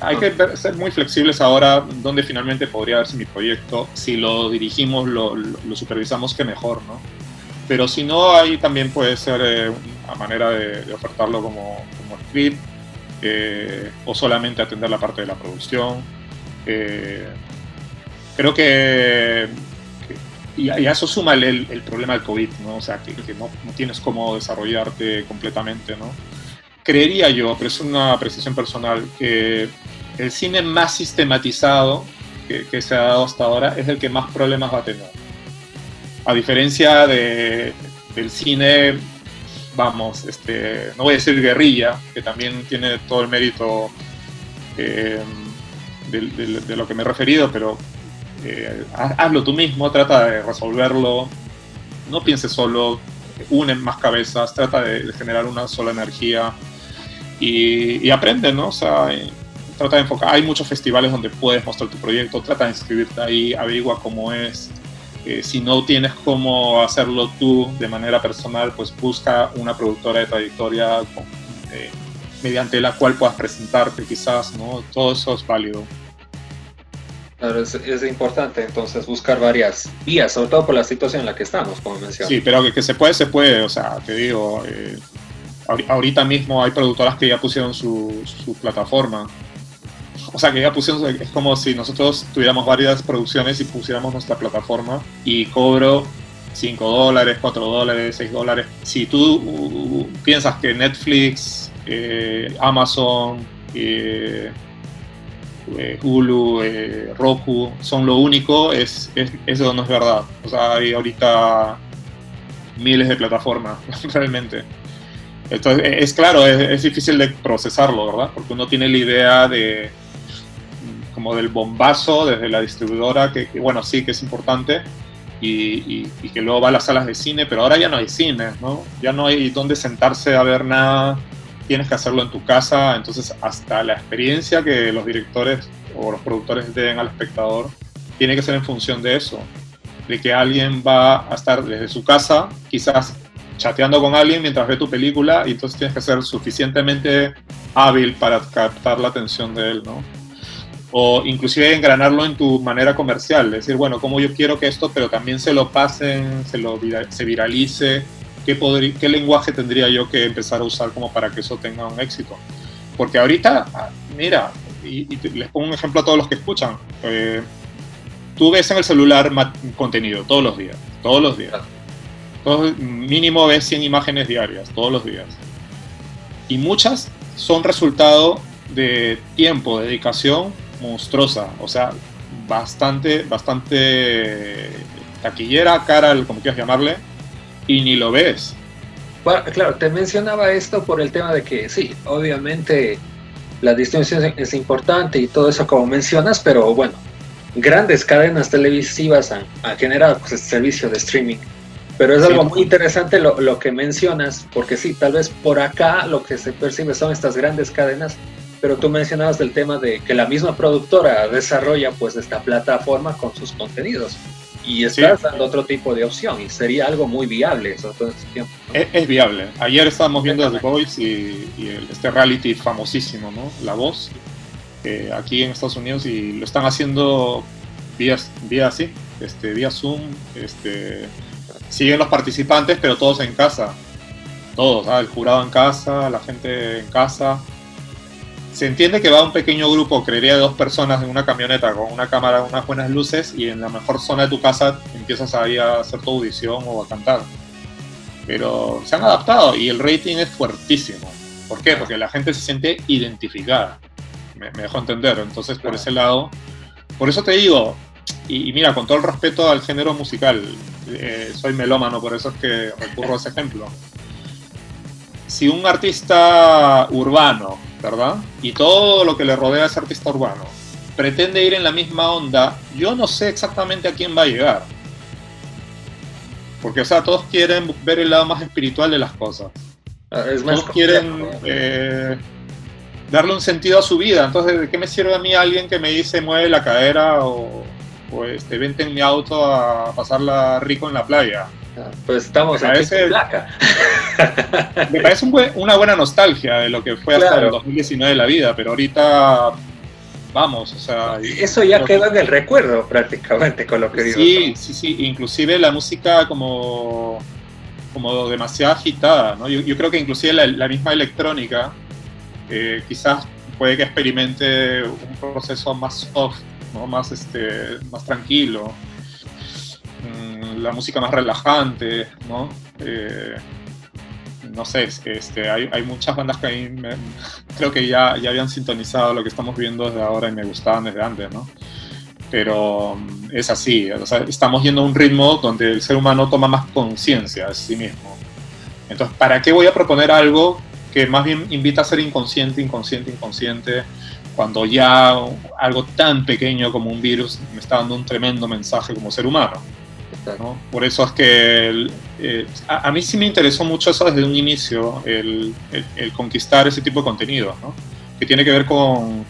Speaker 1: hay que ser muy flexibles ahora donde finalmente podría verse mi proyecto. Si lo dirigimos, lo, supervisamos, que mejor, ¿no? Pero si no, ahí también puede ser eh, una manera de, ofertarlo como, como script eh, o solamente atender la parte de la producción. creo que, y, a eso suma el, problema del COVID, ¿no? O sea, que, que no, no, tienes cómo desarrollarte completamente, ¿no? Creería yo, pero es una apreciación personal, que el cine más sistematizado que, se ha dado hasta ahora es el que más problemas va a tener. A diferencia de, del cine, vamos, este, no voy a decir guerrilla, que también tiene todo el mérito eh, de, lo que me he referido, pero eh, hazlo tú mismo, trata de resolverlo, no pienses solo, une más cabezas, trata de, generar una sola energía y, aprende, ¿no? O sea, eh, trata de enfocar. Hay muchos festivales donde puedes mostrar tu proyecto, trata de inscribirte ahí, averigua cómo es. Eh, si no tienes cómo hacerlo tú de manera personal, pues busca una productora de trayectoria eh, mediante la cual puedas presentarte quizás, ¿no? Todo eso es válido.
Speaker 2: Claro, es, es, importante entonces buscar varias vías, sobre todo por la situación en la que estamos, como mencioné.
Speaker 1: Sí, pero que, que se puede, se puede, o sea, te digo, eh, ahorita mismo hay productoras que ya pusieron su, su plataforma o sea, que ya pusimos, es como si nosotros tuviéramos varias producciones y pusiéramos nuestra plataforma y cobro 5 dólares, 4 dólares, 6 dólares. Si tú uh, piensas que Netflix, eh, Amazon, eh, eh, Hulu, Roku son lo único, es, eso no es verdad. O sea, hay ahorita miles de plataformas, realmente. Entonces, es claro, es, es difícil de procesarlo, ¿verdad? Porque uno tiene la idea de, como del bombazo desde la distribuidora, que, bueno, sí que es importante, y, que luego va a las salas de cine, pero ahora ya no hay cine, ¿no? Ya no hay dónde sentarse a ver nada, tienes que hacerlo en tu casa, entonces hasta la experiencia que los directores o los productores den al espectador tiene que ser en función de eso, de que alguien va a estar desde su casa, quizás chateando con alguien mientras ve tu película, y entonces tienes que ser suficientemente hábil para captar la atención de él, ¿no? o inclusive engranarlo en tu manera comercial, decir, bueno, como yo quiero que esto, pero también se lo pasen, se lo se viralice, ¿qué, ¿qué lenguaje tendría yo que empezar a usar como para que eso tenga un éxito? Porque ahorita, ah, mira, y, les pongo un ejemplo a todos los que escuchan, eh, tú ves en el celular contenido todos los días, todos los días. Mínimo ves 100 imágenes diarias, todos los días. Y muchas son resultado de tiempo, dedicación monstruosa, o sea, bastante, bastante taquillera, cara, como quieras llamarle, y ni lo ves.
Speaker 2: claro, te mencionaba esto por el tema de que sí, obviamente la distribución es importante y todo eso como mencionas, pero bueno, grandes cadenas televisivas han, generado pues, este servicio de streaming. Pero es algo muy interesante lo, lo, que mencionas, porque sí, tal vez por acá lo que se percibe son estas grandes cadenas pero tú mencionabas del tema de que la misma productora desarrolla pues esta plataforma con sus contenidos y estás dando otro tipo de opción y sería algo muy viable eso todo este tiempo.
Speaker 1: Es, viable. Ayer estábamos viendo The Voice y, este reality famosísimo, ¿no? La Voz, aquí en Estados Unidos y lo están haciendo vía, vía así, este, vía Zoom, este, siguen los participantes pero todos en casa, todos, el jurado en casa, la gente en casa se entiende que va un pequeño grupo, creería de dos personas en una camioneta con una cámara, unas buenas luces y en la mejor zona de tu casa empiezas ahí a hacer tu audición o a cantar. Pero se han adaptado y el rating es fuertísimo. ¿Por qué? Porque la gente se siente identificada. Me, dejo entender. Entonces, por ese lado, por eso te digo, y, mira, con todo el respeto al género musical, eh, soy melómano, por eso es que recurro a ese ejemplo. Si un artista urbano ¿verdad? Y todo lo que le rodea a ese artista urbano pretende ir en la misma onda, yo no sé exactamente a quién va a llegar. Porque, o sea, todos quieren ver el lado más espiritual de las cosas. Ah, todos quieren eh, darle un sentido a su vida. Entonces, ¿de qué me sirve a mí alguien que me dice mueve la cadera o, o este, vente en mi auto a pasarla rico en la playa?
Speaker 2: Pues estamos en placa.
Speaker 1: Me parece una buena nostalgia de lo que fue hasta el 2019 la vida, pero ahorita vamos, o sea...
Speaker 2: Eso ya queda en el recuerdo prácticamente con lo que digo.
Speaker 1: Sí, sí, sí, inclusive la música como, como demasiado agitada, ¿no? Yo, creo que inclusive la, misma electrónica eh, quizás puede que experimente un proceso más soft, ¿no? más, este, más tranquilo la música más relajante, ¿no? Eh, no sé, este, hay, hay, muchas bandas que ahí creo que ya, ya habían sintonizado lo que estamos viendo desde ahora y me gustaban desde antes, ¿no? pero mm, es así, estamos yendo a un ritmo donde el ser humano toma más conciencia de sí mismo. Entonces, ¿para qué voy a proponer algo que más bien invita a ser inconsciente, inconsciente, inconsciente, cuando ya algo tan pequeño como un virus me está dando un tremendo mensaje como ser humano? Por eso es que eh, a, mí sí me interesó mucho eso desde un inicio, el, conquistar ese tipo de contenido, que tiene que ver con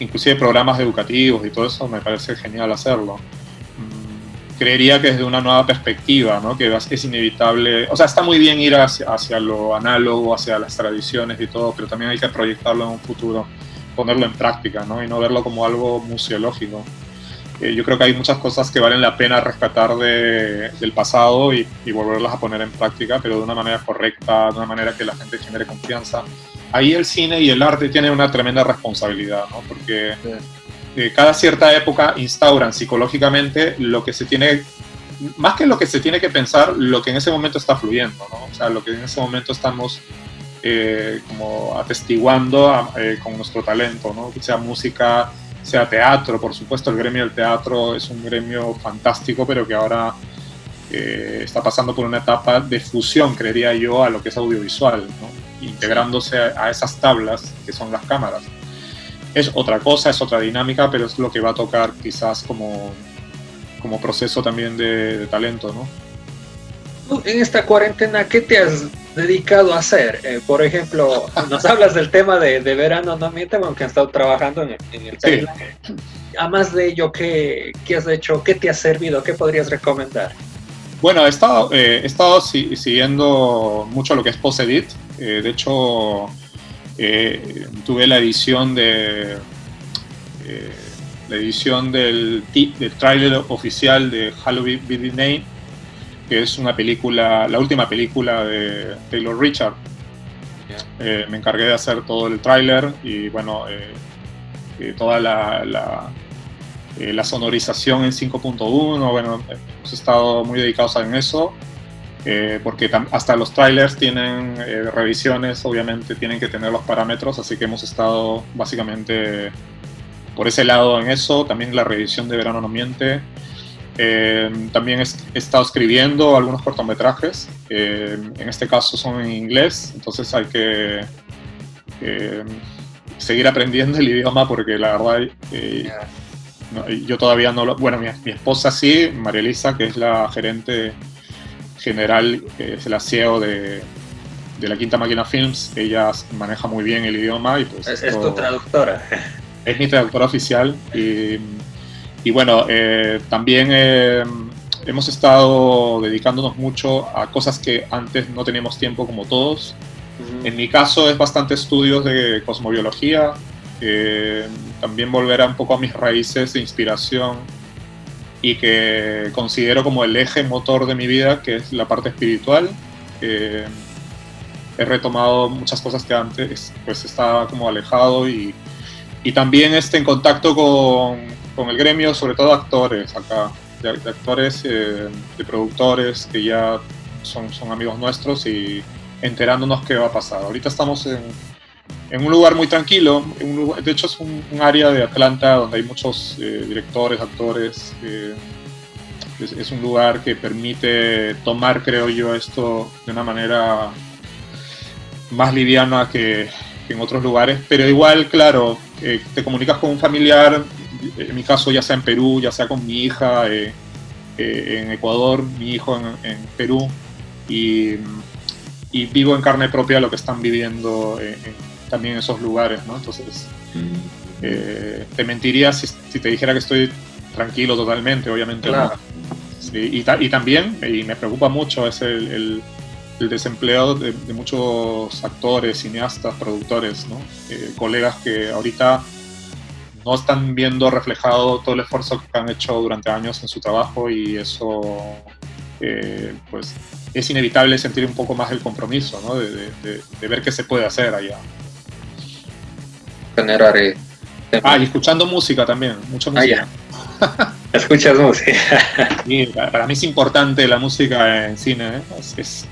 Speaker 1: inclusive programas educativos y todo eso, me parece genial hacerlo. Mm, creería que desde una nueva perspectiva, ¿no? que es inevitable, o sea, está muy bien ir hacia, hacia lo análogo, hacia las tradiciones y todo, pero también hay que proyectarlo en un futuro, ponerlo en práctica ¿no? y no verlo como algo museológico. Eh, yo creo que hay muchas cosas que valen la pena rescatar de, del pasado y, y, volverlas a poner en práctica, pero de una manera correcta, de una manera que la gente genere confianza. Ahí el cine y el arte tienen una tremenda responsabilidad, ¿no? porque eh, cada cierta época instauran psicológicamente lo que se tiene, más que lo que se tiene que pensar, lo que en ese momento está fluyendo, ¿no? o sea, lo que en ese momento estamos eh, como atestiguando con nuestro talento, ¿no? sea música, sea teatro, por supuesto el gremio del teatro es un gremio fantástico, pero que ahora eh, está pasando por una etapa de fusión, creería yo, a lo que es audiovisual, integrándose a, esas tablas que son las cámaras. Es otra cosa, es otra dinámica, pero es lo que va a tocar quizás como, como proceso también de, de talento, ¿no?
Speaker 2: en esta cuarentena, ¿qué te has dedicado a hacer? Eh, por ejemplo, nos hablas del tema de, verano, no miente, aunque has estado trabajando en, el sí. Además de ello, ¿qué, ¿qué, has hecho? ¿Qué te ha servido? ¿Qué podrías recomendar?
Speaker 1: Bueno, he estado, eh, he estado siguiendo mucho lo que es Post-Edit. Eh, de hecho, tuve la edición de la edición del, del tráiler oficial de Halloween Name que es una película, la última película de Taylor Richard. Eh, me encargué de hacer todo el tráiler y bueno, eh, eh, toda la, la, sonorización en 5.1, bueno, hemos estado muy dedicados en eso. porque hasta los trailers tienen revisiones, obviamente tienen que tener los parámetros, así que hemos estado básicamente por ese lado en eso. También la revisión de Verano No Miente, eh, también he, estado escribiendo algunos cortometrajes, eh, en este caso son en inglés, entonces hay que eh, seguir aprendiendo el idioma porque la verdad yo todavía no lo... Bueno, mi, esposa sí, María Elisa, que es la gerente general, es la CEO de, de la Quinta Máquina Films, ella maneja muy bien el idioma y pues...
Speaker 2: Es, tu traductora.
Speaker 1: Es mi traductora oficial y y bueno, eh, también eh, hemos estado dedicándonos mucho a cosas que antes no teníamos tiempo como todos. En mi caso es bastante estudios de cosmobiología, también volver a un poco a mis raíces de inspiración y que considero como el eje motor de mi vida, que es la parte espiritual. he retomado muchas cosas que antes pues estaba como alejado y, y también este, en contacto con con el gremio, sobre todo actores acá, de, actores, eh, de productores que ya son, amigos nuestros y enterándonos qué va a pasar. Ahorita estamos en, un lugar muy tranquilo, de hecho es un, área de Atlanta donde hay muchos eh, directores, actores. Eh, es, un lugar que permite tomar, creo yo, esto de una manera más liviana que en otros lugares, pero igual, claro, te comunicas con un familiar en mi caso ya sea en Perú, ya sea con mi hija eh, eh, en Ecuador, mi hijo en, Perú, y, vivo en carne propia lo que están viviendo también en esos lugares, ¿no? Entonces, mm. eh, te mentiría si, te dijera que estoy tranquilo totalmente, obviamente y, también, y me preocupa mucho, es el, desempleo de, muchos actores, cineastas, productores, ¿no? colegas que ahorita no están viendo reflejado todo el esfuerzo que han hecho durante años en su trabajo y eso eh, pues es inevitable sentir un poco más el compromiso ¿no? de, ver qué se puede hacer allá.
Speaker 2: Generar eh,
Speaker 1: ah, y escuchando música también, mucha ah, música.
Speaker 2: Escuchas música.
Speaker 1: para mí es importante la música en cine. ¿eh? Es,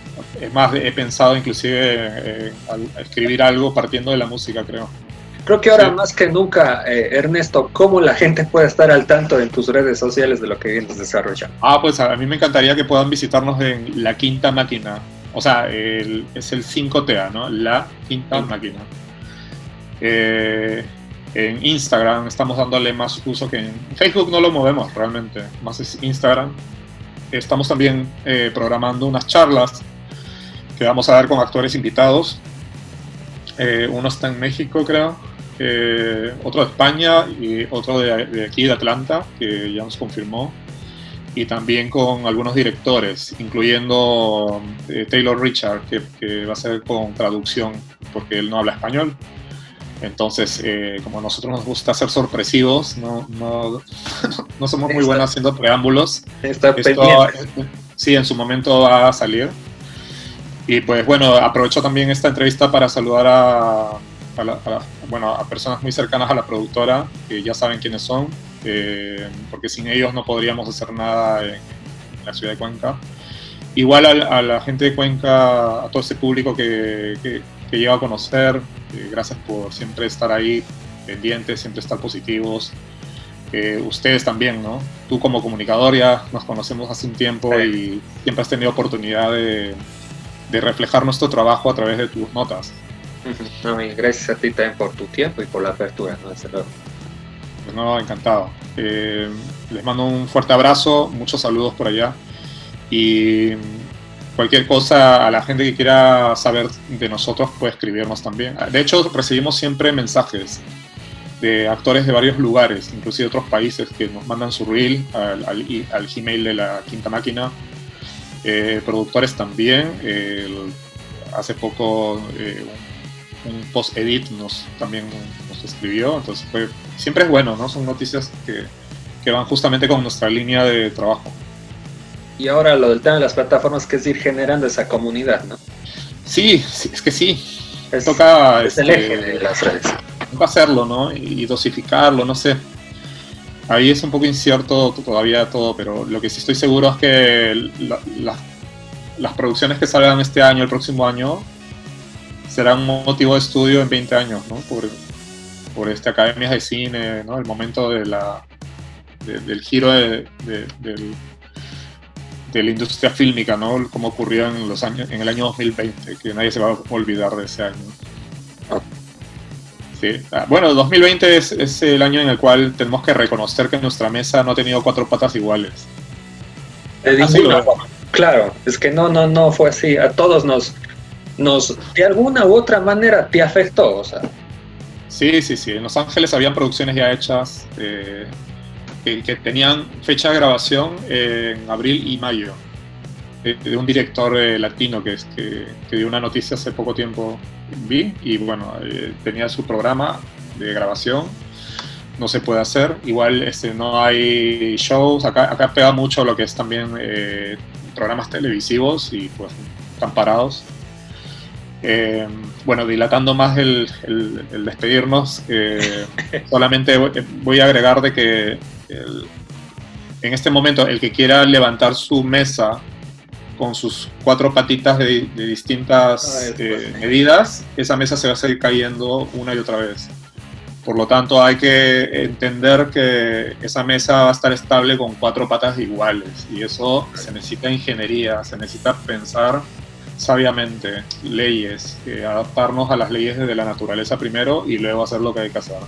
Speaker 1: más, he pensado inclusive al escribir algo partiendo de la música, creo.
Speaker 2: Creo que ahora más que nunca, eh, Ernesto, ¿cómo la gente puede estar al tanto en tus redes sociales de lo que vienes desarrollando?
Speaker 1: Ah, pues a mí me encantaría que puedan visitarnos en La Quinta Máquina. O sea, es el 5TA, ¿no? La Quinta Máquina. Eh, en Instagram estamos dándole más uso que en Facebook no lo movemos realmente, más es Instagram. Estamos también eh, programando unas charlas que vamos a dar con actores invitados. uno está en México, creo, eh, otro de España y otro de, aquí de Atlanta, que ya nos confirmó, y también con algunos directores, incluyendo eh, Taylor Richard, que, va a ser con traducción, porque él no habla español. Entonces, eh, como a nosotros nos gusta ser sorpresivos, no, no, no somos muy buenos haciendo preámbulos. Está Esto, sí, en su momento va a salir. Y pues bueno, aprovecho también esta entrevista para saludar a a, bueno, a personas muy cercanas a la productora, que ya saben quiénes son, eh, porque sin ellos no podríamos hacer nada en, la ciudad de Cuenca. Igual a, la gente de Cuenca, a todo ese público que, que, llega a conocer, eh, gracias por siempre estar ahí pendientes, siempre estar positivos. Eh, ustedes también, ¿no? Tú como comunicador ya nos conocemos hace un tiempo y siempre has tenido oportunidad de, de reflejar nuestro trabajo a través de tus notas
Speaker 2: gracias a ti también por tu tiempo y por la apertura, ¿no? Desde luego.
Speaker 1: Pues no, encantado. Eh, les mando un fuerte abrazo, muchos saludos por allá. Y cualquier cosa a la gente que quiera saber de nosotros puede escribirnos también. De hecho, recibimos siempre mensajes de actores de varios lugares, inclusive otros países, que nos mandan su reel al, al, Gmail de la Quinta Máquina. Eh, productores también. hace poco eh, un post-edit nos, también nos escribió, entonces fue, siempre es bueno, ¿no? Son noticias que, que van justamente con nuestra línea de trabajo.
Speaker 2: Y ahora lo del tema de las plataformas, que es ir generando esa comunidad, ¿no?
Speaker 1: Sí, es que sí. Es, Toca
Speaker 2: es el eje este, de las redes.
Speaker 1: hacerlo, ¿no? Y dosificarlo, no sé. Ahí es un poco incierto todavía todo, pero lo que sí estoy seguro es que las producciones que salgan este año, el próximo año, será un motivo de estudio en 20 años, ¿no? Por, por este academias de cine, ¿no? El momento de la, del giro de, de, la industria fílmica, ¿no? Como ocurrió en, los años, en el año 2020, que nadie se va a olvidar de ese año. Sí. Ah, bueno, 2020 es, es, el año en el cual tenemos que reconocer que nuestra mesa no ha tenido cuatro patas iguales.
Speaker 2: claro, es que no, no, no fue así. A todos nos, nos, de alguna u otra manera te afectó, o sea.
Speaker 1: Sí, sí, sí. En Los Ángeles habían producciones ya hechas eh, que, tenían fecha de grabación en abril y mayo. Eh, de, un director eh, latino que, es, que, dio una noticia hace poco tiempo, vi, y bueno, tenía su programa de grabación. No se puede hacer. Igual este, no hay shows. Acá, acá pega mucho lo que es también programas televisivos y pues están parados eh, bueno, dilatando más el, despedirnos, eh, solamente voy a agregar de que en este momento el que quiera levantar su mesa con sus cuatro patitas de, distintas eh, medidas, esa mesa se va a seguir cayendo una y otra vez. Por lo tanto, hay que entender que esa mesa va a estar estable con cuatro patas iguales y eso se necesita ingeniería, se necesita pensar sabiamente leyes, adaptarnos a las leyes de la naturaleza primero y luego hacer lo que hay que hacer.